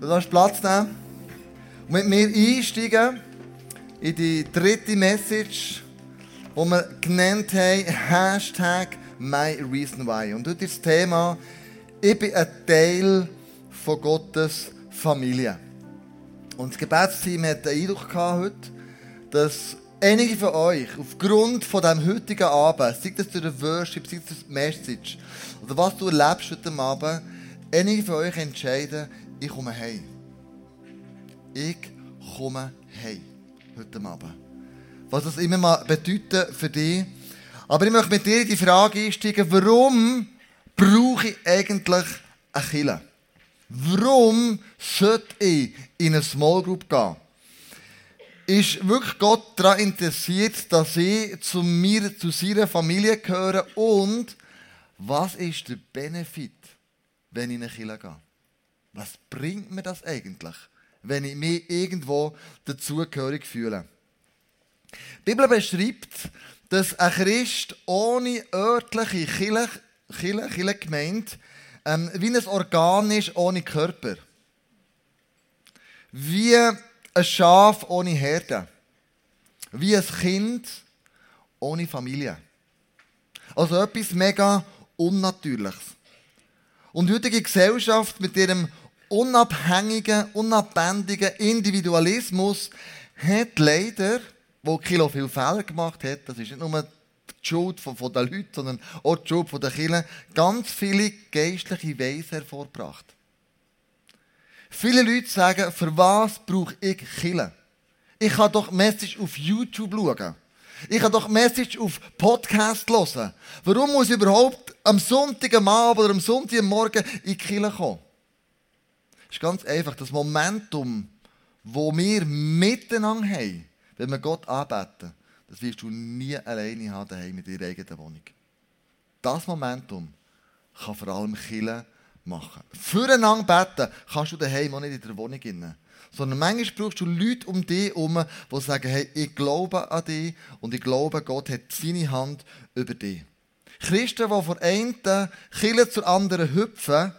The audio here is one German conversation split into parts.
Du darfst Platz nehmen und mit mir einsteigen in die dritte Message, die wir genannt haben, Hashtag MyReasonWhy. Und heute ist das Thema, ich bin ein Teil von Gottes Familie. Und das Gebetsteam hat den Eindruck gehabt heute, dass einige von euch aufgrund von diesem heutigen Abend, sei das durch den Worship, sei das durch die Message, oder was du erlebst heute Abend, einige von euch entscheiden, ich komme heim. Ich komme heim heute Abend. Was das immer mal bedeutet für dich. Aber ich möchte mit dir die Frage einsteigen, warum brauche ich eigentlich eine Kille? Warum sollte ich in eine Small Group gehen? Ist wirklich Gott daran interessiert, dass ich zu mir, zu seiner Familie gehöre? Und was ist der Benefit, wenn ich in eine Kille gehe? Was bringt mir das eigentlich, wenn ich mich irgendwo dazugehörig fühle? Die Bibel beschreibt, dass ein Christ ohne örtliche Kirche, Kirche, Kirche ähm, wie ein Organ ist ohne Körper. Wie ein Schaf ohne Herde. Wie ein Kind ohne Familie. Also etwas mega Unnatürliches. Und die heutige Gesellschaft mit ihrem unabhängigen, unabändigen Individualismus hat leider, wo Kilo viel Fehler gemacht hat, das ist nicht nur die Schuld von, von den Leuten, sondern auch die Schuld von den Kindern, ganz viele geistliche Weise hervorgebracht. Viele Leute sagen, für was brauche ich Kille? Ich kann doch Message auf YouTube schauen. Ich kann doch Message auf Podcast hören. Warum muss ich überhaupt am Sonntagabend oder am Sonntagmorgen in die Kirche kommen? Ist ganz einfach. Das Momentum, wo wir miteinander haben, wenn wir Gott anbeten, das wirst du nie alleine haben daheim in deiner eigenen Wohnung. Das Momentum kann vor allem Kirche machen. Füreinander beten kannst du daheim auch nicht in der Wohnung. Rein. Sondern manchmal brauchst du Leute um dich herum, die sagen, hey, ich glaube an dich und ich glaube, Gott hat seine Hand über dich. Christen, die von einen Kille zur anderen hüpfen,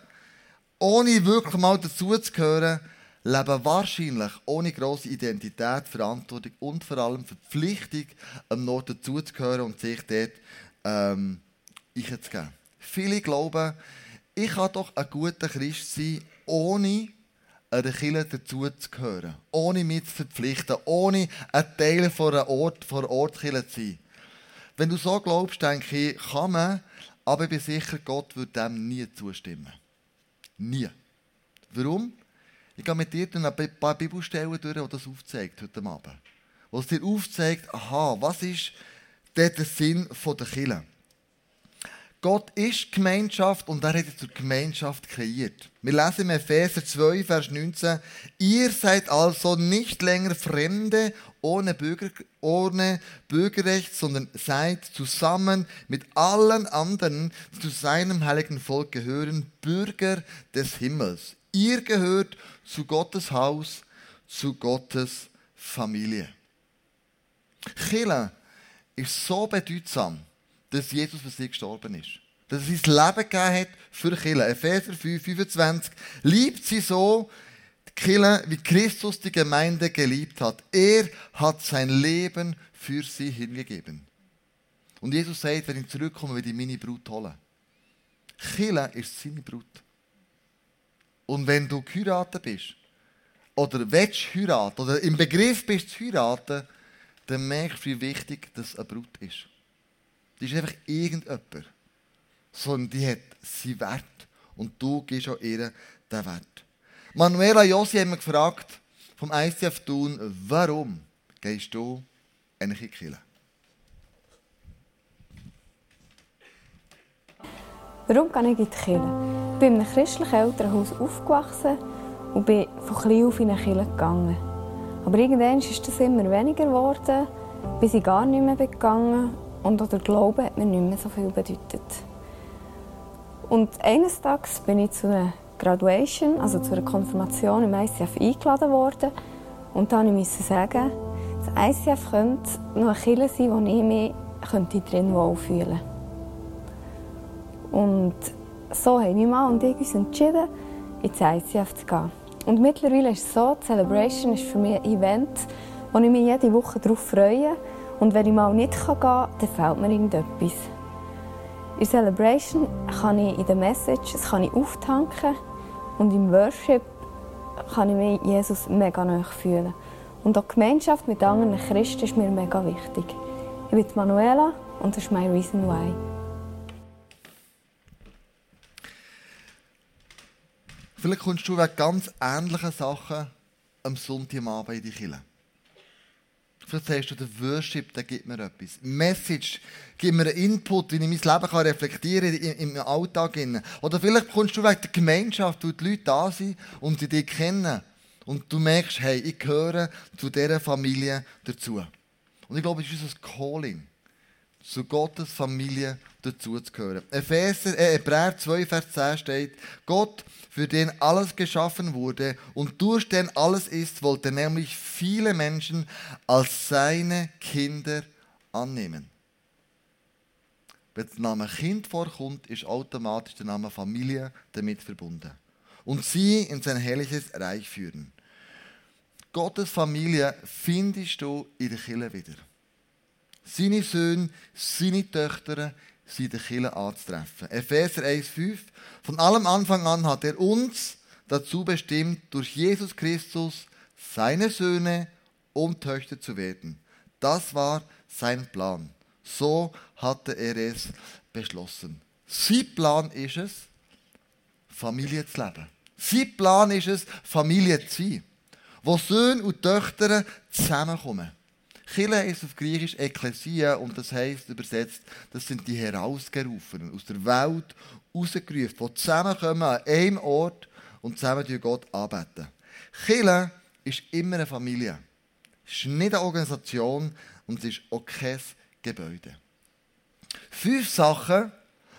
ohne wirklich mal dazuzugehören, leben wahrscheinlich ohne grosse Identität, Verantwortung und vor allem Verpflichtung, am Nord dazuzugehören und sich dort ähm, einzugeben. Viele glauben, ich kann doch ein guter Christ sein, ohne einer Kirche dazuzugehören, ohne mich zu verpflichten, ohne ein Teil von einer Ort, von einer Ortskirche zu sein. Wenn du so glaubst, denke ich, kann man, aber ich bin sicher, Gott wird dem nie zustimmen. Nie. Warum? Ich gehe mit dir ein paar Bibelstellen durch, die das aufzeigt heute Abend. Wo es dir aufzeigt, aha, was ist der Sinn der Kirche? Gott ist Gemeinschaft und er hat zur Gemeinschaft kreiert. Wir lesen im Epheser 2, Vers 19, ihr seid also nicht länger Fremde ohne, Bürger, ohne Bürgerrecht, sondern seid zusammen mit allen anderen, die zu seinem heiligen Volk gehören, Bürger des Himmels. Ihr gehört zu Gottes Haus, zu Gottes Familie. Chile ist so bedeutsam dass Jesus für sie gestorben ist. Dass er sein Leben gegeben hat für Kille. Epheser 5, 25. Liebt sie so, Kille, wie Christus die Gemeinde geliebt hat. Er hat sein Leben für sie hingegeben. Und Jesus sagt, wenn ich zurückkomme, will ich meine Brut holen. Kille ist seine Brut. Und wenn du geheiratet bist, oder willst heiraten, oder im Begriff bist zu heiraten, dann merkst du, wie wichtig das eine Brut ist. Die ist einfach irgendjemand. Sondern die hat seinen Wert. Und du gibst auch ihr den Wert. Manuela Josi hat mich gefragt, vom ICF Thun, warum gehst du in die Kirche? Warum gehe ich in die Kirche? Ich bin in einem christlichen Elternhaus aufgewachsen und bin von klein auf in eine Kirche gegangen. Aber irgendwann ist das immer weniger geworden, bis ich gar nicht mehr gegangen und auch der Glaube hat mir nicht mehr so viel bedeutet. Und eines Tages bin ich zu einer Graduation, also zu einer Konfirmation im ICF eingeladen worden. Und da musste ich sagen, das ICF könnte noch eine Kirche sein, wo ich mich drin wohlfühlen könnte. Und so haben mein Mann und ich uns entschieden, ins ICF zu gehen. Und mittlerweile ist es so, die Celebration ist für mich ein Event, wo ich mich jede Woche darauf freue. Und wenn ich mal nicht gehen kann, dann fehlt mir irgendetwas. In Celebration kann ich in den Messages kann ich auftanken und im Worship kann ich mich Jesus mega nahe fühlen. Und auch die Gemeinschaft mit anderen Christen ist mir mega wichtig. Ich bin Manuela und das ist mein Reason Why. Vielleicht kommst du wegen ganz ähnlichen Sachen am Sonntagabend in die Kirche. Vielleicht sagst du, der Worship, der gibt mir etwas. Message gibt mir einen Input, wie ich mein Leben kann reflektieren kann im Alltag. Oder vielleicht kommst du wegen der Gemeinschaft, wo die Leute da sind und sie dich kennen. Und du merkst, hey, ich gehöre zu dieser Familie dazu. Und ich glaube, es ist unser Calling, zu Gottes Familie dazu zu gehören. Epheser, äh, Hebräer 2, Vers 10 steht, Gott, für den alles geschaffen wurde und durch den alles ist, wollte nämlich viele Menschen als seine Kinder annehmen. Wenn der Name Kind vorkommt, ist automatisch der Name Familie damit verbunden. Und sie in sein herrliches Reich führen. Gottes Familie findest du in der Kirche wieder. Seine Söhne, seine Töchter sind in der Kirche anzutreffen. Epheser 1,5 Von allem Anfang an hat er uns dazu bestimmt, durch Jesus Christus seine Söhne und Töchter zu werden. Das war sein Plan. So hatte er es beschlossen. Sein Plan ist es, Familie zu leben. Sein Plan ist es, Familie zu sein wo Söhne und Töchter zusammenkommen. Chile ist auf Griechisch Ekklesia und das heißt übersetzt, das sind die Herausgerufenen, aus der Welt rausgerufen, die zusammenkommen an einem Ort und zusammen Gott anbeten. Chile ist immer eine Familie. Es ist nicht eine Organisation und es ist auch kein Gebäude. Fünf Sachen,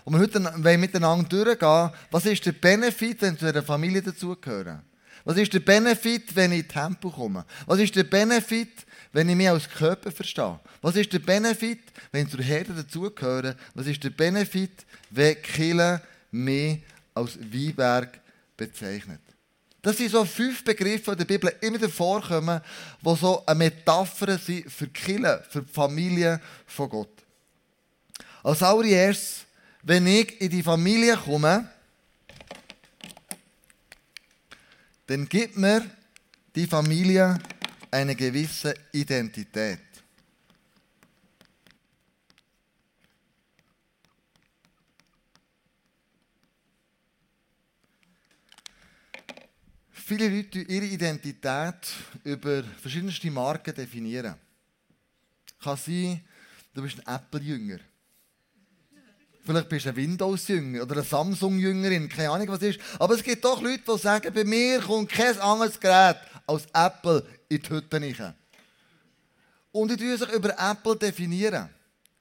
und wir heute miteinander durchgehen, was ist der Benefit, wenn zu einer Familie dazugehören? Was ist der Benefit, wenn ich in Tempo komme? Was ist der Benefit, wenn ich mich als Körper verstehe? Was ist der Benefit, wenn ich zur Herde dazugehöre? Was ist der Benefit, wenn Kille mich als Weinberg bezeichnet? Das sind so fünf Begriffe, die in der Bibel immer wieder vorkommen, die so eine Metapher sind für die Kirche, für die Familie von Gott. Als allererstes, wenn ich in die Familie komme, dann gibt mir die Familie eine gewisse Identität. Viele Leute ihre Identität über verschiedenste Marken definieren. Kann sein, du bist ein Apple-Jünger. Vielleicht bist du ein Windows-Jünger oder eine Samsung-Jüngerin, keine Ahnung was ist. Aber es gibt doch Leute, die sagen, bei mir kommt kein anderes Gerät als Apple in die Hütte rein. Und die tun sich über Apple definieren.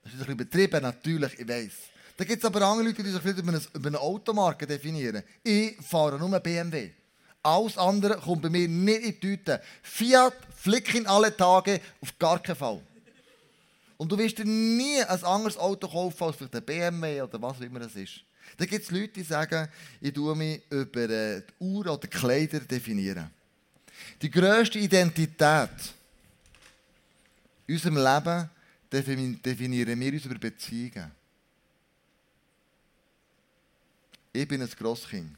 Das ist ein bisschen übertrieben, natürlich, ich weiß. Da gibt es aber andere Leute, die sich eine, über eine Automarke definieren. Ich fahre nur BMW. Alles andere kommt bei mir nicht in die Tüte. Fiat flick in alle Tage, auf gar keinen Fall. Und du wirst dir nie ein anderes Auto kaufen als vielleicht ein BMW oder was auch immer es ist. Da gibt es Leute, die sagen, ich tue mich über äh, die Uhr oder die Kleider definieren. Die grösste Identität in unserem Leben definieren wir uns über Beziehungen. Ich bin ein Grosskind.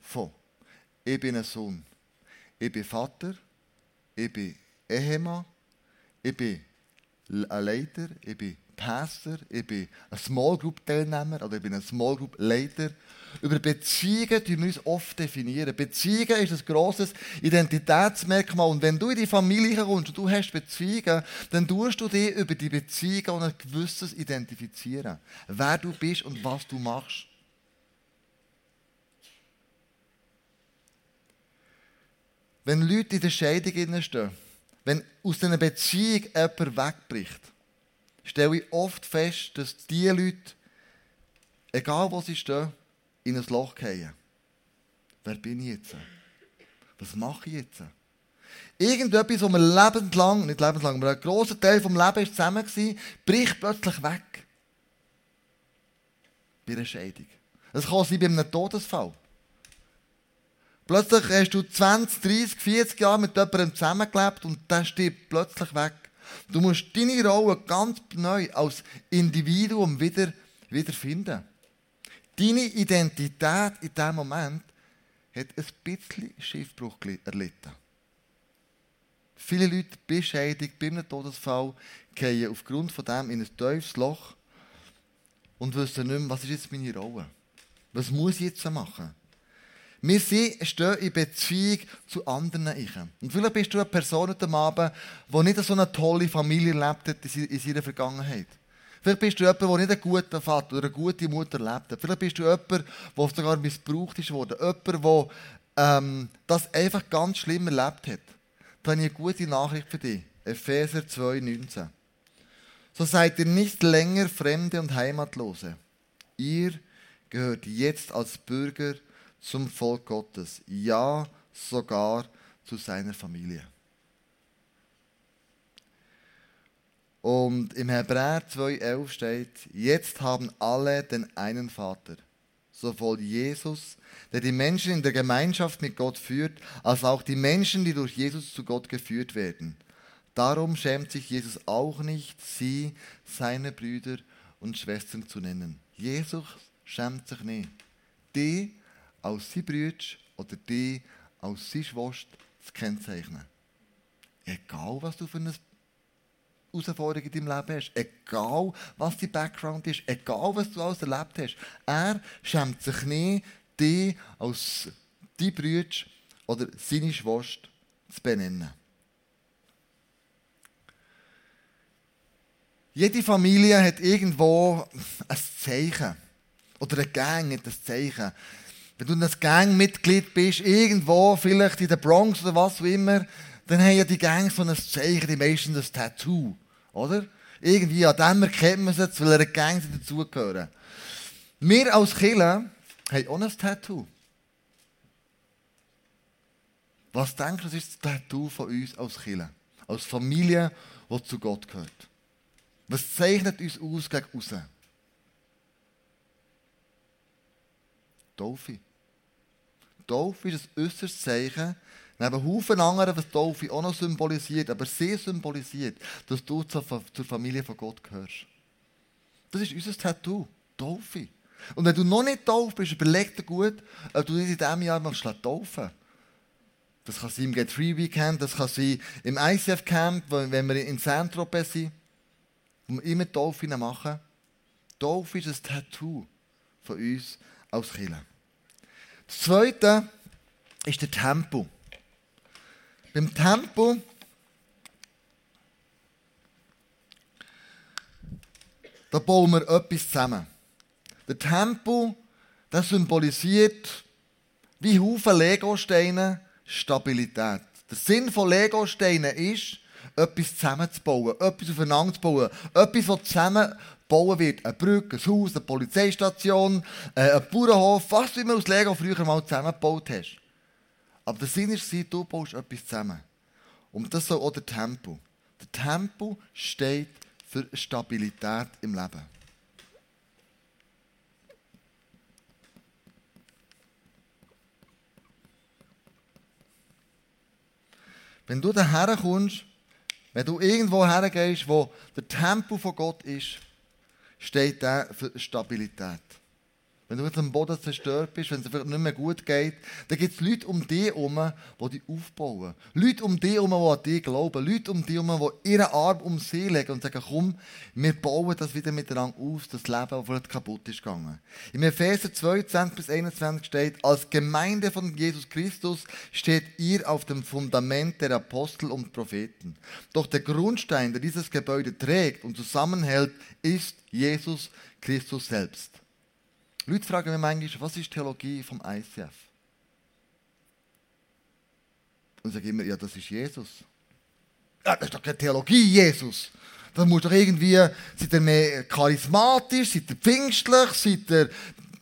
Von. Ich bin ein Sohn. Ich bin Vater. Ich bin Ehemann. Ich bin ein Leiter, ich bin Pastor, ich bin ein Small Group Teilnehmer oder ich bin ein Small Group Leiter. Über Beziehungen tun wir uns oft definieren. Beziehungen ist ein grosses Identitätsmerkmal. Und wenn du in die Familie kommst und du hast Beziehungen, dann tust du dich über die Beziehungen und ein gewisses identifizieren. Wer du bist und was du machst. Wenn Leute in der Scheidung stehen, wenn aus einer Beziehung jemand wegbricht, stelle ich oft fest, dass diese Leute, egal wo sie stehen, in ein Loch fallen. Wer bin ich jetzt? Was mache ich jetzt? Irgendetwas, was mir lebenslang, nicht lebenslang, aber ein grosser Teil vom Leben ist zusammen war, bricht plötzlich weg. Bei einer Scheidung. Es kann sein bei einem Todesfall. Plötzlich hast du 20, 30, 40 Jahre mit jemandem zusammengelebt und der stirbt plötzlich weg. Du musst deine Rolle ganz neu als Individuum wieder, wieder. Deine Identität in diesem Moment hat ein bisschen Schiffbruch erlitten. Viele Leute bescheidigt bei einem Todesfall fallen aufgrund von dem in ein tiefes Loch und wissen nicht mehr, was ist jetzt meine Rolle? Was muss ich jetzt machen? Wir stehen in Beziehung zu anderen Ich. Und vielleicht bist du eine Person heute Abend, die nicht so eine tolle Familie erlebt hat in seiner Vergangenheit. Vielleicht bist du jemand, der nicht einen guten Vater oder eine gute Mutter erlebt. Vielleicht bist du jemand, der sogar missbraucht ist worden. Jemand, der ähm, das einfach ganz schlimm erlebt hat. Da habe ich eine gute Nachricht für dich. Epheser 2,19. So seid ihr nicht länger Fremde und Heimatlose. Ihr gehört jetzt als Bürger zum Volk Gottes. Ja, sogar zu seiner Familie. Und im Hebräer 2,11 steht, jetzt haben alle den einen Vater, sowohl Jesus, der die Menschen in der Gemeinschaft mit Gott führt, als auch die Menschen, die durch Jesus zu Gott geführt werden. Darum schämt sich Jesus auch nicht, sie seine Brüder und Schwestern zu nennen. Jesus schämt sich nicht. Die als sein Brüder oder die als seine Schwester zu kennzeichnen. Egal, was du für eine Herausforderung in deinem Leben hast, egal, was dein Background ist, egal, was du alles erlebt hast, er schämt sich nicht, die als dein Brüder oder seine Schwester zu benennen. Jede Familie hat irgendwo ein Zeichen. Oder eine Gang hat ein Zeichen. Wenn du ein Gangmitglied bist, irgendwo, vielleicht in der Bronx oder was auch immer, dann haben ja die Gangs so ein Zeichen, die meisten das Tattoo. Oder? Irgendwie an dem erkennt man es jetzt, weil er Gang dazugehören. Wir als Killer haben auch ein Tattoo. Was du, das ist das Tattoo von uns als Killer? Als Familie, die zu Gott gehört. Was zeichnet uns aus gegen außen? Taufe. Taufe ist ein äußeres Zeichen, neben Haufen anderen, was Taufe auch noch symbolisiert, aber sehr symbolisiert, dass du zur, Familie von Gott gehörst. Das ist unser Tattoo, Taufe. Und wenn du noch nicht tauft bist, überleg dir gut, ob du dich in diesem Jahr noch taufen Das kann sein im Get Free Weekend, das kann sein im ICF Camp, wenn wir in Saint-Tropez sind, wo wir immer Taufe machen. Taufe ist ein Tattoo von uns als Kirche. Das Zweite ist der Tempo. Beim Tempo da bauen wir etwas zusammen. Der Tempo, das symbolisiert wie Haufen Legosteine Stabilität. Der Sinn von Legosteinen ist, etwas zusammenzubauen, etwas aufeinander zu bauen, etwas, das zusammenbauen wird. Eine Brücke, ein Haus, eine Polizeistation, äh, ein Bauernhof, was du immer aus Lego früher mal zusammengebaut hast. Aber der Sinn ist, du baust etwas zusammen. Und das ist auch der Tempo. Der Tempo steht für Stabilität im Leben. Wenn du daher kommst, wenn du irgendwo hergehst, wo der Tempo von Gott ist, steht der für Stabilität. Wenn du jetzt am Boden zerstört bist, wenn es dir nicht mehr gut geht, dann gibt es Leute um dich herum, die dich aufbauen. Leute um dich herum, die an dich glauben. Leute um dich herum, die ihren Arm um sie legen und sagen, komm, wir bauen das wieder miteinander auf, das Leben, das vielleicht kaputt ist gegangen. Im Epheser 22 bis 21 steht, als Gemeinde von Jesus Christus steht ihr auf dem Fundament der Apostel und Propheten. Doch der Grundstein, der dieses Gebäude trägt und zusammenhält, ist Jesus Christus selbst. Leute fragen mich manchmal, was ist Theologie vom ICF? Und ich sage immer, ja, das ist Jesus. Ja, das ist doch keine Theologie, Jesus. Das muss doch irgendwie, seid ihr mehr charismatisch, seid ihr pfingstlich, seid ihr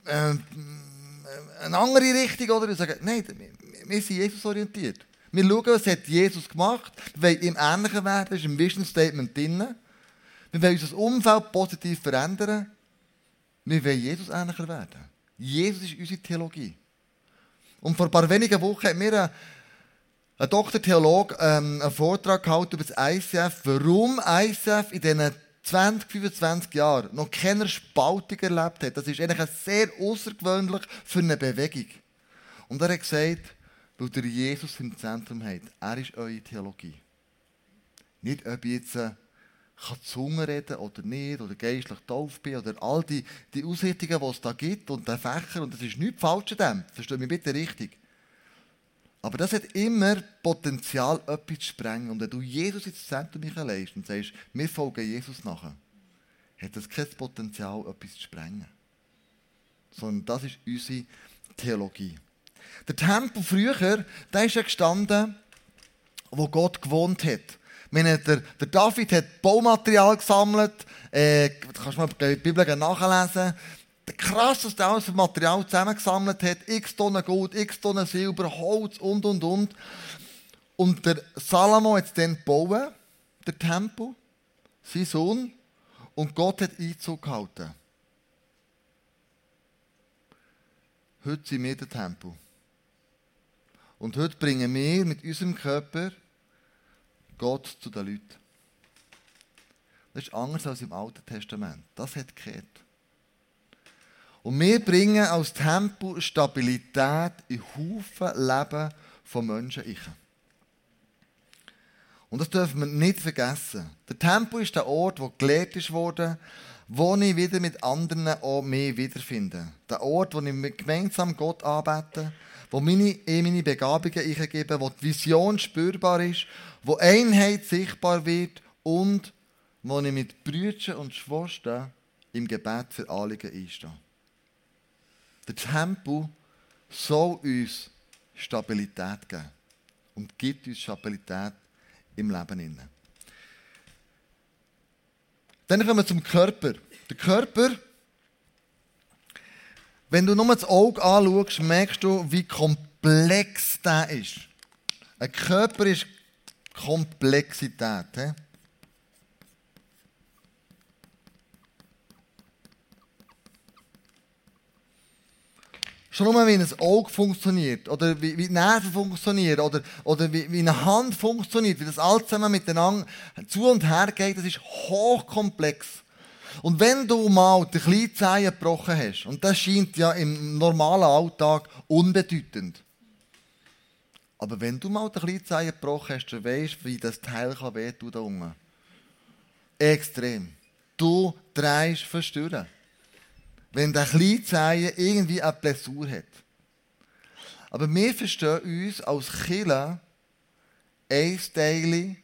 äh, eine andere Richtung, oder? Ich sage, nein, wir sind Jesus orientiert. Wir schauen, was hat Jesus gemacht. Wir wollen ihm ähnlicher werden, das ist im Vision Statement drin. Wir wollen unser Umfeld positiv verändern. Wir wollen Jesus ähnlicher werden. Jesus ist unsere Theologie. Und vor ein paar wenigen Wochen hat mir ein, ein Doktor Theologe ähm, einen Vortrag gehalten über das ICF, warum ICF in diesen 20, 25 Jahren noch keine Spaltung erlebt hat. Das ist eigentlich sehr außergewöhnlich für eine Bewegung. Und er hat gesagt, weil der Jesus im Zentrum hat. Er ist eure Theologie. Nicht, ob ich jetzt äh, kann Zunge reden oder nicht, oder geistlich taub bin, oder all die, die Ausrichtungen, die es da gibt, und der Fächer, und das ist nichts falsch an dem. Versteht mich bitte richtig. Aber das hat immer Potenzial, etwas zu sprengen. Und wenn du Jesus ins Zentrum legst und sagst, wir folgen Jesus nachher, hat das kein Potenzial, etwas zu sprengen. Sondern das ist unsere Theologie. Der Tempel früher, der ist ja gestanden, wo Gott gewohnt hat. Der, der David hat Baumaterial gesammelt. Äh, kannst du mal der Bibel nachlesen krass, was der alles Material zusammengesammelt hat. X Tonnen Gold, x Tonnen Silber, Holz und, und, und. Und der Salomo hat es dann gebaut, der Tempel, sein Sohn, und Gott hat Einzug gehalten. Heute sind wir der Tempel. Und heute bringen wir mit unserem Körper Gott zu den Leuten. Das ist anders als im Alten Testament. Das hat gekehrt. Und wir bringen als Tempel Stabilität in Haufen Leben von Menschen. Ich. Und das dürfen wir nicht vergessen. Der Tempel ist der Ort, wo gelehrt worden, wo ich wieder mit anderen auch mehr wiederfinde. Der Ort, wo ich gemeinsam Gott anbete, wo meine, meine Begabungen eingebe, wo die Vision spürbar ist, wo Einheit sichtbar wird und wo ich mit Brüdern und Schwestern im Gebet für Anliegen einstehe. Der Tempel soll uns Stabilität geben und gibt uns Stabilität im Leben. Dann kommen wir zum Körper. Der Körper, wenn du nur das Auge anschaust, merkst du, wie komplex der ist. Ein Körper ist Komplexität. He? Schon nur, wie ein Auge funktioniert, oder wie, wie die Nerven funktionieren, oder, oder wie, wie eine Hand funktioniert, wie das alles zusammen miteinander zu und her geht, das ist hochkomplex. Und wenn du mal die kleine Zehe gebrochen hast, und das scheint ja im normalen Alltag unbedeutend, aber wenn du mal die kleine Zehe gebrochen hast, dann weißt du, wie das Teil kann wehtun da unten. Extrem. Du drehst verstören wenn der Kleinzeichen irgendwie eine Blessur hat. Aber wir verstehen uns als Killer ein Teil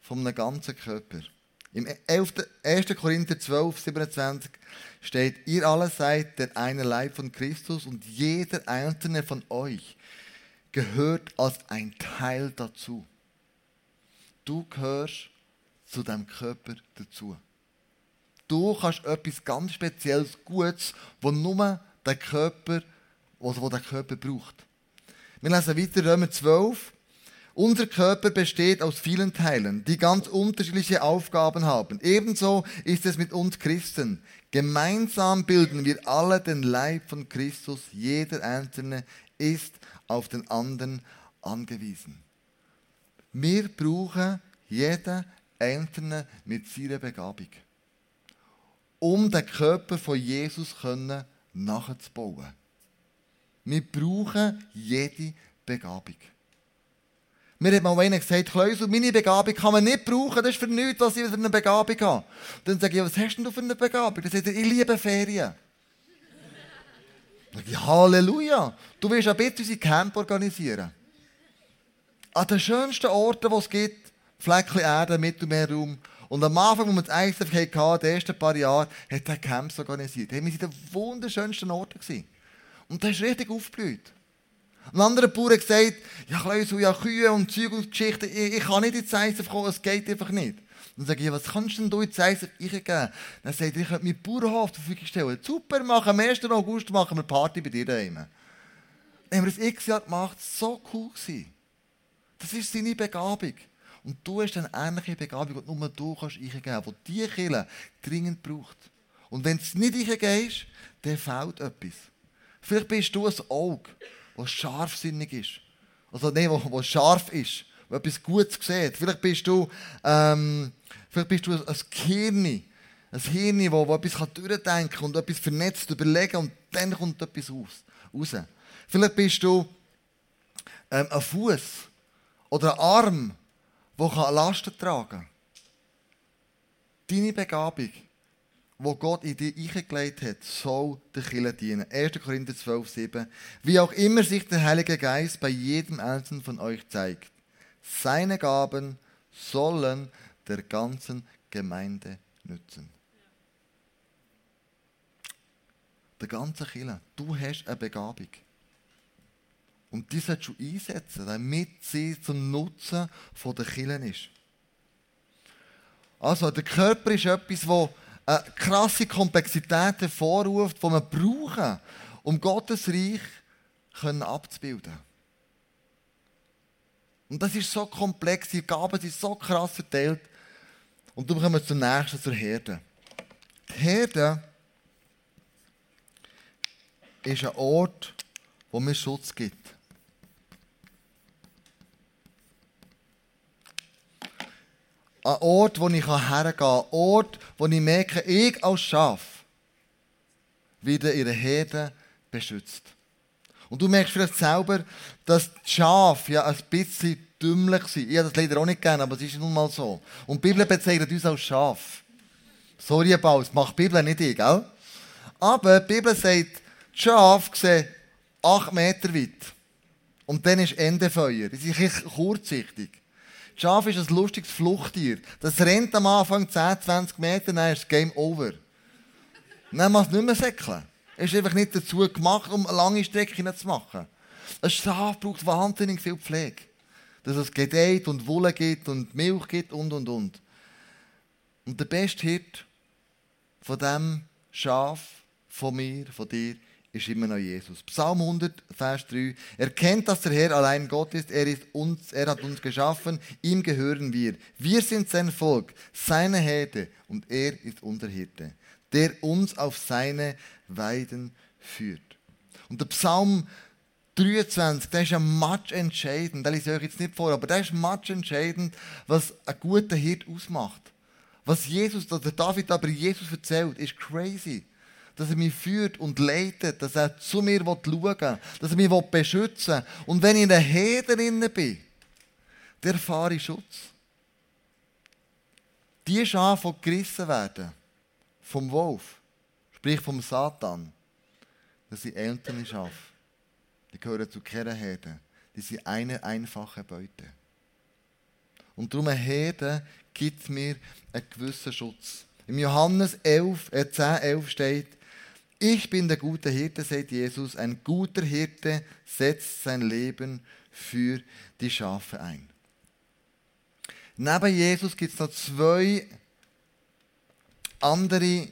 von einem ganzen Körper. Im 1. Korinther 12, 27 steht, ihr alle seid der eine Leib von Christus und jeder einzelne von euch gehört als ein Teil dazu. Du gehörst zu deinem Körper dazu du kannst etwas ganz Spezielles, Gutes, was nur der Körper, was der Körper braucht. Wir lesen weiter Römer 12. Unser Körper besteht aus vielen Teilen, die ganz unterschiedliche Aufgaben haben. Ebenso ist es mit uns Christen. Gemeinsam bilden wir alle den Leib von Christus. Jeder Einzelne ist auf den anderen angewiesen. Wir brauchen jeden Einzelne mit seiner Begabung um den Körper von Jesus nachzubauen. Wir brauchen jede Begabung. Mir hat mal einer gesagt, Kleusel, meine Begabung kann man nicht brauchen, das ist für nichts, was ich für eine Begabung habe. dann sage ich, was hast denn du für eine Begabung? Dann sagt er, ich liebe Ferien. Dann sage ich, Halleluja, du willst ein bisschen unsere Camp organisieren. An den schönsten Orten, die es gibt, Fleckchen Erde, Mittelmeerraum, und am Anfang, als wir das ISF hatten, die ersten paar Jahre, hat er Camps organisiert. Wir waren in den wunderschönsten Orten. Und das ist richtig aufgeblüht. Ein anderer Bauer hat gesagt, ja, Kleusel, ja, Kühe und Zeug und Geschichten, ich, ich kann nicht ins ISF kommen, es geht einfach nicht. Dann sage ich, was kannst denn du ins ISF eingeben? Dann sagt er, ich könnte meinen Bauernhof zur Verfügung stellen. Super, machen am 1. August machen wir Party bei dir daheim. Dann haben wir das x Jahr gemacht, so cool gewesen. Das ist seine Begabung. Und du hast eine ähnliche Begabung, die nur du kannst eingeben, die diese Kirche dringend braucht. Und wenn es nicht eingehst, dann fehlt etwas. Vielleicht bist du ein Auge, der scharfsinnig ist. Also nein, der, der scharf ist, der etwas Gutes sieht. Vielleicht bist du, ähm, vielleicht bist du ein Gehirn, ein Hirn, das, das etwas durchdenken kann und etwas vernetzt überlegen und dann kommt etwas raus. Vielleicht bist du ähm, ein Fuß oder ein Arm, der Lasten tragen kann. Deine Begabung, die Gott in dich eingelegt hat, soll der Kirche dienen. 1. Korinther 12, 7. Wie auch immer sich der Heilige Geist bei jedem Einzelnen von euch zeigt. Seine Gaben sollen der ganzen Gemeinde nützen. Der ganze Kirche. Du hast eine Begabung. Und die solltest du einsetzen, damit sie zum Nutzen der Kirche ist. Also, der Körper ist etwas, das eine krasse Komplexität hervorruft, die wir brauchen, um Gottes Reich abzubilden. Und das ist so komplex, die Gaben sind so krass verteilt. Und dann kommen wir zum nächsten, zur Herde. Die Herde ist ein Ort, wo mir Schutz gibt. Ein Ort, wo ich hergehen kann. Ein Ort, wo ich merke, ich als Schaf werde ihre Herde beschützt. Und du merkst vielleicht selber, dass die Schafe ja ein bisschen dümmlich sind. Ich habe das leider auch nicht gerne, aber es ist nun mal so. Und die Bibel bezeichnet uns als Schaf. Sorry, Baus, macht die Bibel nicht ich, gell? Aber die Bibel sagt, die Schafe sehen acht Meter weit. Und dann ist Ende Feuer. Die sind kurzsichtig. Schaf ist ein lustiges Fluchttier. Das rennt am Anfang 10, 20 Meter, dann ist das Game over. Dann muss es nicht mehr säckeln. Es ist einfach nicht dazu gemacht, um eine lange Strecke zu machen. Ein Schaf braucht wahnsinnig viel Pflege. Dass es gedeiht und Wolle gibt und Milch gibt und und und. Und der beste Hirt von dem Schaf, von mir, von dir, ist immer noch Jesus. Psalm 100, Vers 3. Erkennt, dass der Herr allein Gott ist. Er, ist uns, er hat uns geschaffen. Ihm gehören wir. Wir sind sein Volk, seine Herde. Und er ist unser Hirte, der uns auf seine Weiden führt. Und der Psalm 23, der ist ja match entscheidend. Da lese ich euch jetzt nicht vor, aber der ist match entscheidend, was ein guter Hirt ausmacht. Was Jesus, der David aber Jesus erzählt, ist crazy dass er mich führt und leitet, dass er zu mir schauen will, dass er mich beschützen will. Und wenn ich in der Herde bin, der erfahre ich Schutz. Die Schafe, die gerissen werden vom Wolf, sprich vom Satan, das sind ältere Schafe. Die gehören zu keiner Herde. Die sind eine einfache Beute. Und darum eine Herde gibt mir einen gewissen Schutz. Im Johannes 11, äh 10, 11 steht, ich bin der gute Hirte, sagt Jesus. Ein guter Hirte setzt sein Leben für die Schafe ein. Neben Jesus gibt es noch zwei andere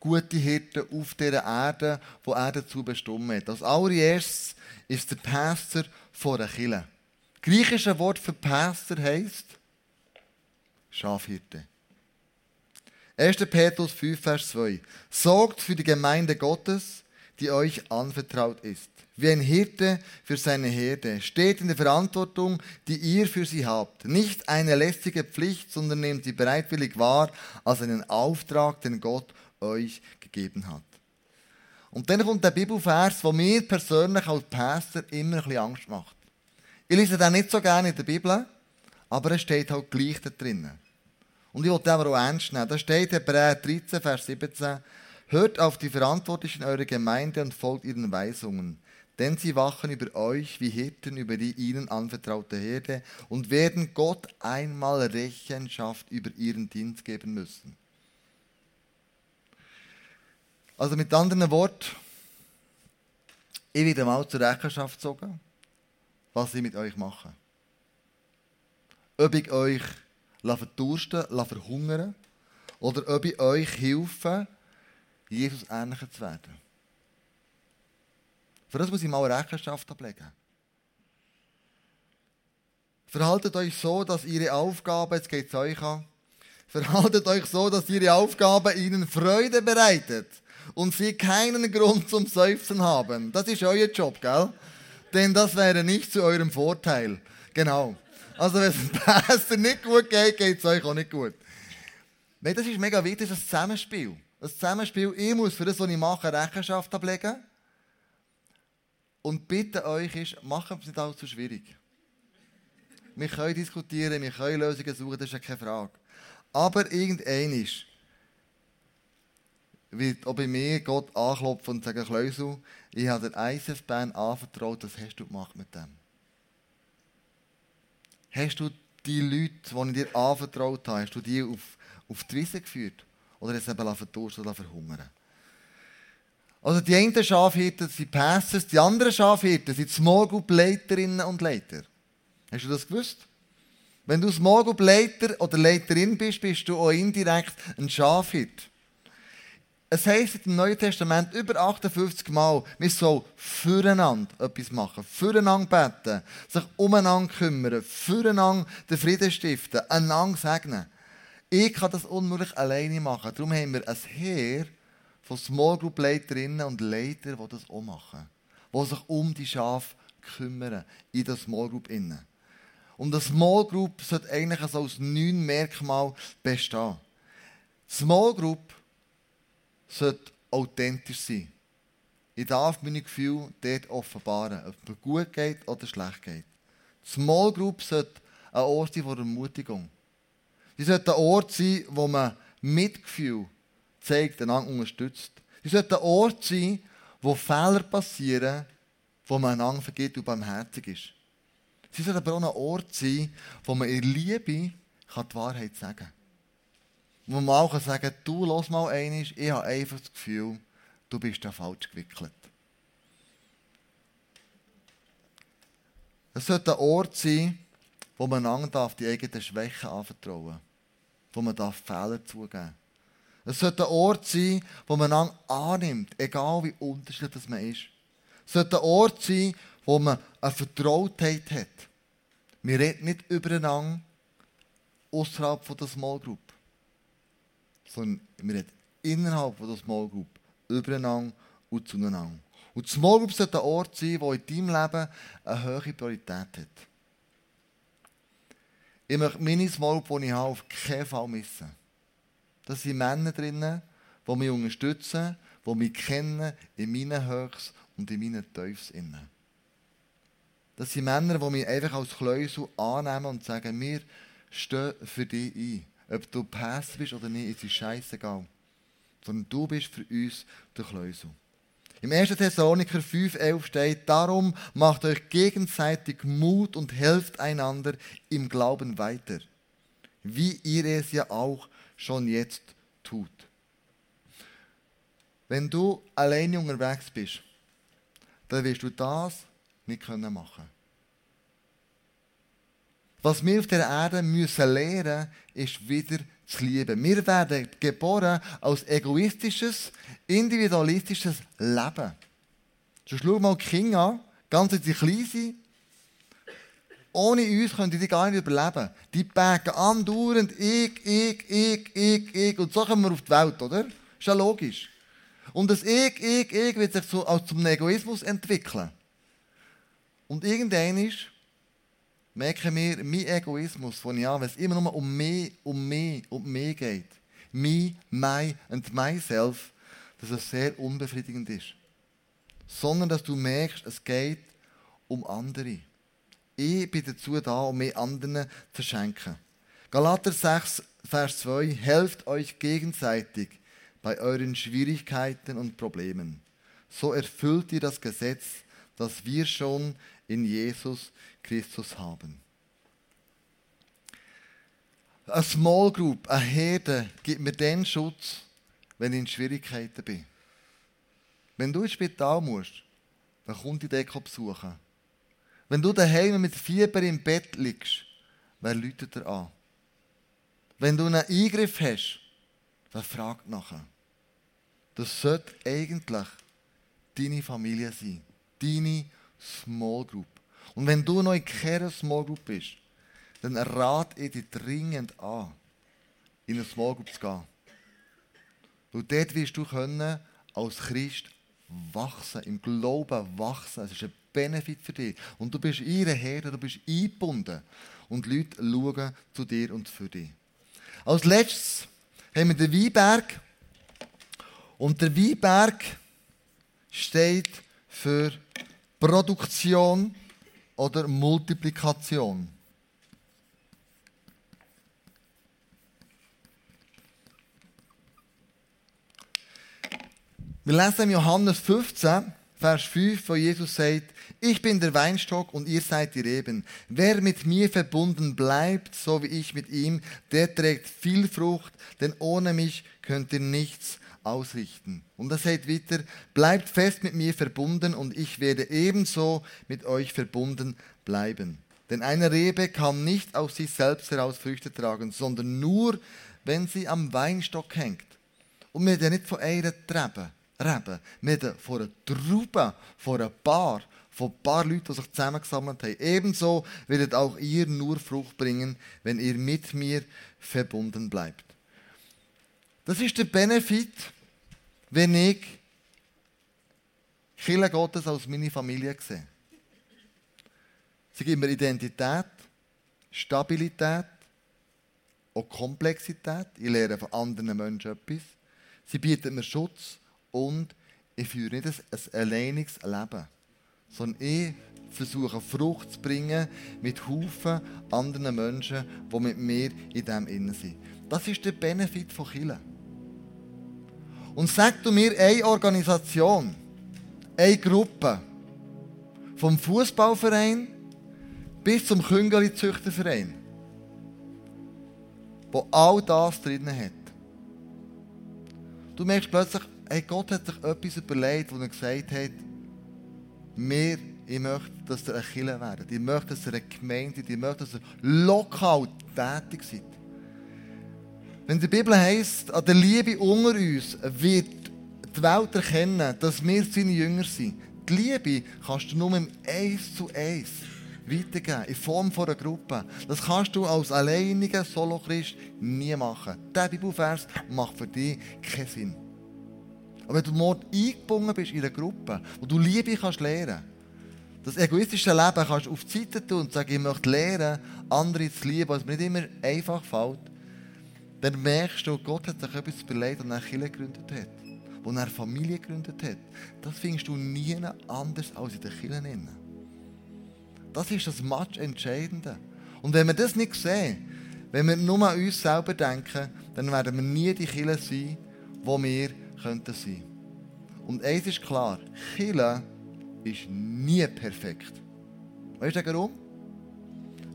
gute Hirten auf dieser Erde, die er dazu bestimmt hat. Als allererstes ist der Pastor von der Kille. Griechische Wort für Pastor heisst Schafhirte. 1. Petrus 5, Vers 2. Sorgt für die Gemeinde Gottes, die euch anvertraut ist. Wie ein Hirte für seine Herde. Steht in der Verantwortung, die ihr für sie habt. Nicht eine lästige Pflicht, sondern nehmt sie bereitwillig wahr als einen Auftrag, den Gott euch gegeben hat. Und dann kommt der Bibelvers, der mir persönlich als Pastor immer ein bisschen Angst macht. Ich lese den nicht so gerne in der Bibel, aber es steht halt gleich da drinnen. Und ich will den aber auch ernst nehmen. Da steht Hebräer 13, Vers 17. Hört auf die Verantwortlichen eurer Gemeinde und folgt ihren Weisungen. Denn sie wachen über euch wie Hirten über die ihnen anvertraute Herde und werden Gott einmal Rechenschaft über ihren Dienst geben müssen. Also mit anderen Worten, ich werde mal zur Rechenschaft gezogen, was ich mit euch mache. Ob ich euch verdursten, verhungern oder ob ich euch helfe, Jesus ähnlicher zu werden. Für das muss ich mal Rechenschaft ablegen. Verhaltet euch so, dass ihre Aufgabe, jetzt geht es euch an, verhaltet euch so, dass ihre Aufgabe ihnen Freude bereitet und sie keinen Grund zum Seufzen haben. Das ist euer Job, gell? denn das wäre nicht zu eurem Vorteil. Genau. Also wenn es Pastor nicht gut geht, geht es euch auch nicht gut. Nein, das ist mega wichtig, das Zusammenspiel. Das Zusammenspiel, ich muss für das, was ich mache, Rechenschaft ablegen. Und bitte euch ist, macht es nicht allzu schwierig. Wir können diskutieren, wir können Lösungen suchen, das ist ja keine Frage. Aber irgendein ist, wird auch bei mir Gott anklopfen und sagen, Kleusel, ich habe der ISF-Band anvertraut, was hast du gemacht mit dem? Hast du die Leute, die ich dir anvertraut habe, hast du die auf, auf die Wiese geführt? Oder hast du eben verdursten oder verhungern? Also die einen Schafhirten sind Pastors, die anderen Schafhirten sind Small Group Leiterinnen und Leiter. Hast du das gewusst? Wenn du Small Group Leiter oder Leiterin bist, bist du auch indirekt ein Schafhirt. Es heisst im Neuen Testament über 58 Mal, wir sollen füreinander etwas machen, füreinander beten, sich umeinander kümmern, füreinander den Frieden stiften, einander segnen. Ich kann das unmöglich alleine machen. Darum haben wir ein Heer von Small Group Leiterinnen und Leitern, die das auch machen. Die sich um die Schafe kümmern, in der Small Group. Innen. Und eine Small Group sollte eigentlich also aus neun Merkmalen bestehen. Small Group sollte authentisch sein. Ich darf meine Gefühle dort offenbaren, ob es gut geht oder schlecht geht. Die Small Group sollte ein Ort sein der Ermutigung. Sie sollte ein Ort sein, wo man Mitgefühl zeigt, einander unterstützt. Sie sollte ein Ort sein, wo Fehler passieren, wo man einander vergibt und barmherzig ist. Sie sollte aber auch ein Ort sein, wo man in Liebe die Wahrheit sagen kann. Wo man auch sagen du, los mal einmal, ich habe einfach das Gefühl, du bist da falsch gewickelt. Es sollte ein Ort sein, wo man einander die eigenen Schwächen anvertrauen darf. Wo man Fehler zugeben darf. Es sollte ein Ort sein, wo man einander annimmt, egal wie unterschiedlich man ist. Es sollte ein Ort sein, wo man eine Vertrautheit hat. Wir reden nicht übereinander außerhalb der Small Group sondern wir reden innerhalb von der Small Group übereinander und zueinander. Und die Small Group sollte ein Ort sein, der in deinem Leben eine hohe Priorität hat. Ich möchte meine Small Group, die ich habe, auf keinen Fall missen. Da sind Männer drin, die mich unterstützen, die mich kennen in meinen Höchst und in meinen Tiefs. Das sind Männer, die mich einfach als Kleusel annehmen und sagen, wir stehen für dich ein. Ob du Pastor bist oder nicht, ist scheißegal. Sondern du bist für uns der Kleusel. Im 1. Thessaloniker 5,11 steht, darum macht euch gegenseitig Mut und helft einander im Glauben weiter, wie ihr es ja auch schon jetzt tut. Wenn du alleine unterwegs bist, dann wirst du das nicht machen können. Was wir auf der Erde müssen lernen, ist wieder zu lieben. Wir werden geboren als egoistisches, individualistisches Leben. So schau mal die Kinder an, ganz sie klein sind. Ohne uns können die gar nicht überleben. Die packen andauernd ich, ich, ich, ich, ich. Und so kommen wir auf die Welt, oder? Ist ja logisch. Und das Ich, ich, ich wird sich so als zum Egoismus entwickeln. Und irgendwann ist merken wir, mein Egoismus, ich habe, wenn es immer nur um mich, um mich, um mich geht, me, my and myself, dass es sehr unbefriedigend ist. Sondern, dass du merkst, es geht um andere. Ich bin dazu da, um mich anderen zu schenken. Galater 6, Vers 2, helft euch gegenseitig bei euren Schwierigkeiten und Problemen. So erfüllt ihr das Gesetz, das wir schon in Jesus Christus haben. Eine Small Group, eine Herde, gibt mir den Schutz, wenn ich in Schwierigkeiten bin. Wenn du ins Spital musst, dann kommt die Deko besuchen. Wenn du daheim mit Fieber im Bett liegst, wer läutet dir an? Wenn du einen Eingriff hast, wer fragt nachher? Das sollte eigentlich deine Familie sein. Deine Small Group. Und wenn du noch in keiner Small Group bist, dann rate ich dir dringend an, in eine Small Group zu gehen. Und dort wirst du können, als Christ wachsen, im Glauben wachsen. Es ist eine Benefit für dich. Und du bist ihre Herde, du bist eingebunden. Und Leute schauen zu dir und für dich. Als letztes haben wir den Weinberg. Und der Weinberg steht für Produktion oder Multiplikation. Wir lesen in Johannes 15, Vers 5, wo Jesus sagt, ich bin der Weinstock und ihr seid die Reben. Wer mit mir verbunden bleibt, so wie ich mit ihm, der trägt viel Frucht, denn ohne mich könnt ihr nichts ausrichten. Und er sagt weiter, bleibt fest mit mir verbunden und ich werde ebenso mit euch verbunden bleiben. Denn eine Rebe kann nicht aus sich selbst heraus Früchte tragen, sondern nur, wenn sie am Weinstock hängt. Und wir reden nicht von einer Trebe, Reben. Wir reden von einer Traube, von einem Paar, von ein paar Leuten, die sich zusammengesammelt haben. Ebenso werdet auch ihr nur Frucht bringen, wenn ihr mit mir verbunden bleibt. Das ist der Benefit, wenn ich Kirche Gottes als meine Familie sehe. Sie gibt mir Identität, Stabilität, auch Komplexität. Ich lerne von anderen Menschen etwas. Sie bietet mir Schutz und ich führe nicht ein, ein alleiniges Leben, sondern ich versuche Frucht zu bringen mit Haufen anderen Menschen, die mit mir in dem innen sind. Das ist der Benefit von Kirche. Und sag du mir eine Organisation, eine Gruppe, vom Fußballverein bis zum Küngeli-Züchterverein, wo all das drin hat. Du merkst plötzlich, hey, Gott hat sich etwas überlegt, wo er gesagt hat, mir, ich möchte, dass ihr eine Kirche werdet. Ich möchte, dass ihr eine Gemeinde seid. Ich möchte, dass ihr lokal tätig seid. Wenn die Bibel heisst, an der Liebe unter uns wird die Welt erkennen, dass wir seine Jünger sind. Die Liebe kannst du nur im Eins zu Eins weitergeben, in Form von einer Gruppe. Das kannst du als alleiniger Solo-Christ nie machen. Der Bibelvers macht für dich keinen Sinn. Aber wenn du morgen eingebunden bist in einer Gruppe, wo du Liebe kannst lernen das egoistische Leben kannst du auf die Seite tun und sagen, ich möchte lernen, andere zu lieben, was mir nicht immer einfach fällt, dann merkst du, Gott hat sich etwas überlegt und eine Kirche gegründet hat. Wo er Familie gegründet hat. Das findest du nie anders als in der Kirche. Das ist das Match Entscheidende. Und wenn wir das nicht sehen, wenn wir nur an uns selber denken, dann werden wir nie die Kirche sein, wo wir könnten sein. Und eins ist klar, Chile ist nie perfekt. Weißt du warum?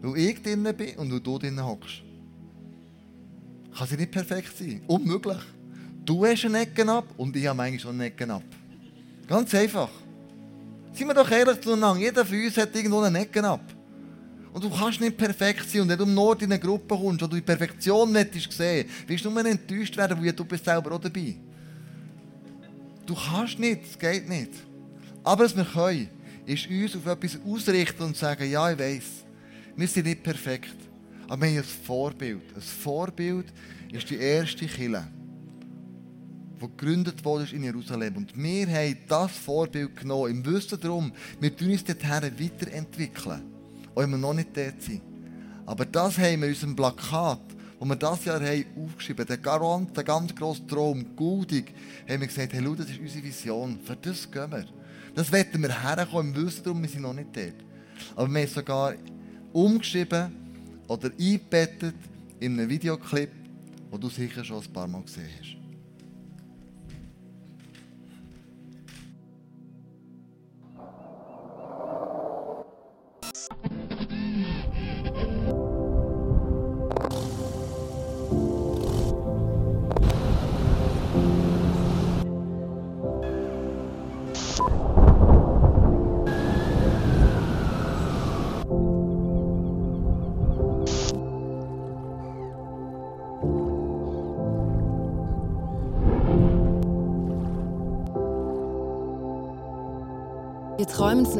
Weil ich drinnen bin und du drinnen hockst. Kann sie nicht perfekt sein. Unmöglich. Du hast einen Ecken ab und ich habe eigentlich schon einen Ecken ab. Ganz einfach. Seien wir doch ehrlich zueinander. Jeder von uns hat irgendwo einen Ecken ab. Und du kannst nicht perfekt sein. Und wenn du im in eine Gruppe kommst und du die Perfektion nicht sehen, wirst du nur enttäuscht werden, weil du bist selber auch dabei. Du kannst nicht, es geht nicht. Aber was wir können, ist uns auf etwas ausrichten und sagen, ja, ich weiß, wir sind nicht perfekt. Aber wir haben ein Vorbild. Ein Vorbild ist die erste Kirche, die gegründet wurde in Jerusalem. Und wir haben das Vorbild genommen, im Wissen darum, wir tun uns dorthin weiterentwickeln. Auch wenn wir noch nicht dort sind. Aber das haben wir in unserem Plakat wo wir das Jahr haben aufgeschrieben haben, der ganz grosse Traum, Guldig, haben wir gesagt, hey, das ist unsere Vision, für das gehen wir. Das werden wir herkommen, im Wissen darum, wir sind noch nicht dort. Aber wir haben sogar umgeschrieben oder eingebettet in einem Videoclip, den du sicher schon ein paar Mal gesehen hast.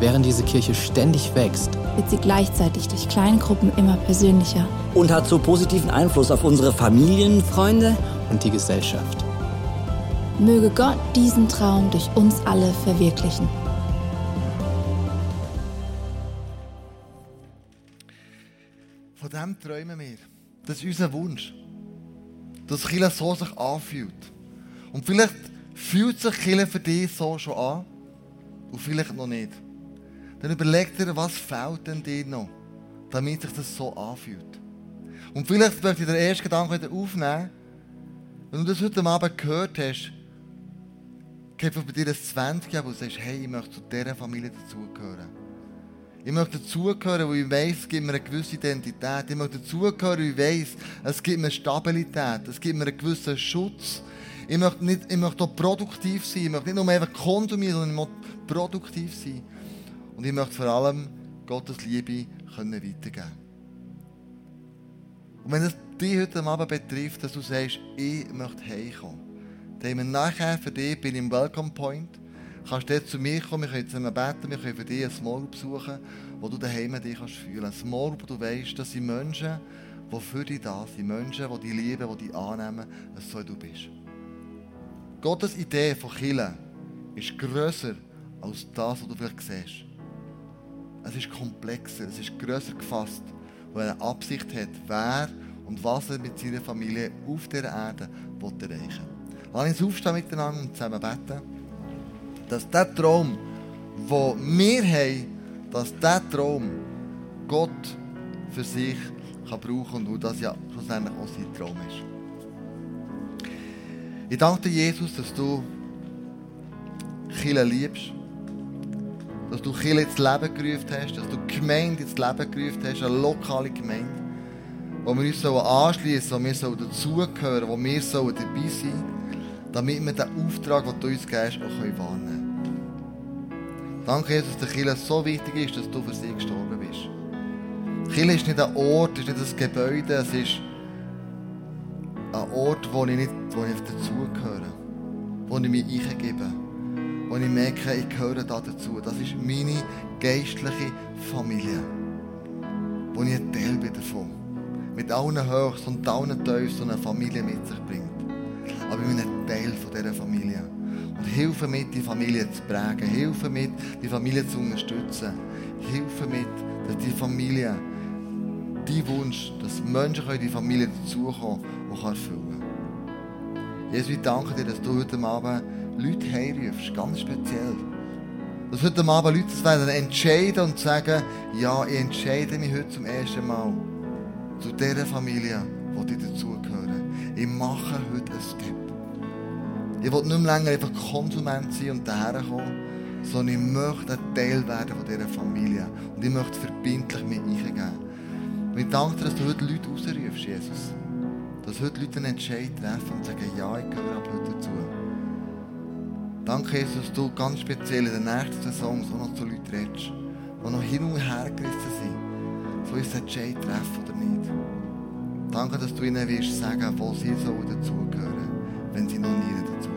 Während diese Kirche ständig wächst, wird sie gleichzeitig durch kleine Gruppen immer persönlicher. und hat so positiven Einfluss auf unsere Familien. Freunde, und die Gesellschaft. Möge Gott diesen Traum durch uns alle verwirklichen. Von dem träumen wir. Das ist unser Wunsch. Dass Kirche so sich anfühlt. Und vielleicht fühlt sich Kirche für dich so schon an. Und vielleicht noch nicht. Dann überleg dir, was fehlt denn dir noch, damit sich das so anfühlt. Und vielleicht möchte ich den ersten Gedanken wieder aufnehmen. Wenn du das heute Abend gehört hast, gib bei dir ein 20 ab und sagst, hey, ich möchte zu dieser Familie dazugehören. Ich möchte dazugehören, weil ich weiss, es gibt mir eine gewisse Identität. Ich möchte dazugehören, weil ich weiss, es gibt mir Stabilität. Es gibt mir einen gewissen Schutz. Ich möchte, nicht, ich möchte auch produktiv sein. Ich möchte nicht nur einfach konsumieren, sondern ich möchte produktiv sein. Und ich möchte vor allem Gottes Liebe können weitergeben Und wenn es dich heute Abend betrifft, dass du sagst, ich möchte heimkommen, dann haben wir nachher für dich, bin im Welcome Point, kannst du zu mir kommen, wir können zusammen beten, wir können für dich ein Small Group suchen, wo du daheim dich kannst fühlen. Ein Small Group, wo du weißt, das sind Menschen, die für dich da sind. Menschen, die dich lieben, die dich annehmen, so wie du bist. Gottes Idee von Killen ist grösser als das, was du vielleicht siehst. Es ist komplexer, es ist grösser gefasst, weil er eine Absicht hat, wer und was er mit seiner Familie auf dieser Erde will erreichen will. Lass uns aufstehen miteinander und zusammen beten, dass der Traum, den wir haben, dass dieser Traum Gott für sich kann brauchen und das ja schlussendlich auch sein Traum ist. Ich danke dir, Jesus, dass du Chile liebst, dass du Chile ins Leben gerufen hast, dass du die Gemeinde ins Leben gerufen hast, eine lokale Gemeinde, wo wir uns anschließen sollen, wo wir sollen dazugehören, wo wir sollen dabei sein sollen, damit wir den Auftrag, den du uns gibst, auch wahrnehmen können. Danke, Jesus, dass der Chile so wichtig ist, dass du für sie gestorben bist. Chile ist nicht ein Ort, es ist nicht ein Gebäude, es ist ein Ort, wo ich nicht wo dazugehöre, wo ich mich eingebe, wo ich merke, ich gehöre da dazu. Das ist meine geistliche Familie, wo ich ein Teil bin davon. Mit allen Höchst und allen Tiefs, die eine Familie mit sich bringt. Aber ich bin ein Teil von dieser Familie. Und hilfe mit, die Familie zu prägen. Hilfe mit, die Familie zu unterstützen. Hilfe mit, dass die Familie die Wunsch, dass Menschen in die Familie dazukommen und erfüllen können. Jesus, ich danke dir, dass du heute Abend Leute heimrufst, ganz speziell. Dass heute Abend Leute das entscheiden und sagen, ja, ich entscheide mich heute zum ersten Mal zu dieser Familie, die ich dazugehöre. Ich mache heute einen Step. Ich will nicht mehr länger einfach Konsument sein und daherkommen, sondern ich möchte ein Teil werden von dieser Familie. Und ich möchte verbindlich mit eingeben. Und ich danke dir, dass du heute Leute rausrufst, Jesus. Dass heute Leute einen Entscheid treffen und sagen, ja, ich gehöre ab heute dazu. Danke, Jesus, dass du ganz speziell in den nächsten Songs auch noch zu Leuten redest, die noch hin und her gerissen sind, so ist Entscheid treffen oder nicht. Danke, dass du ihnen wirst sagen, wo sie sollen dazugehören, wenn sie noch nie dazugehören.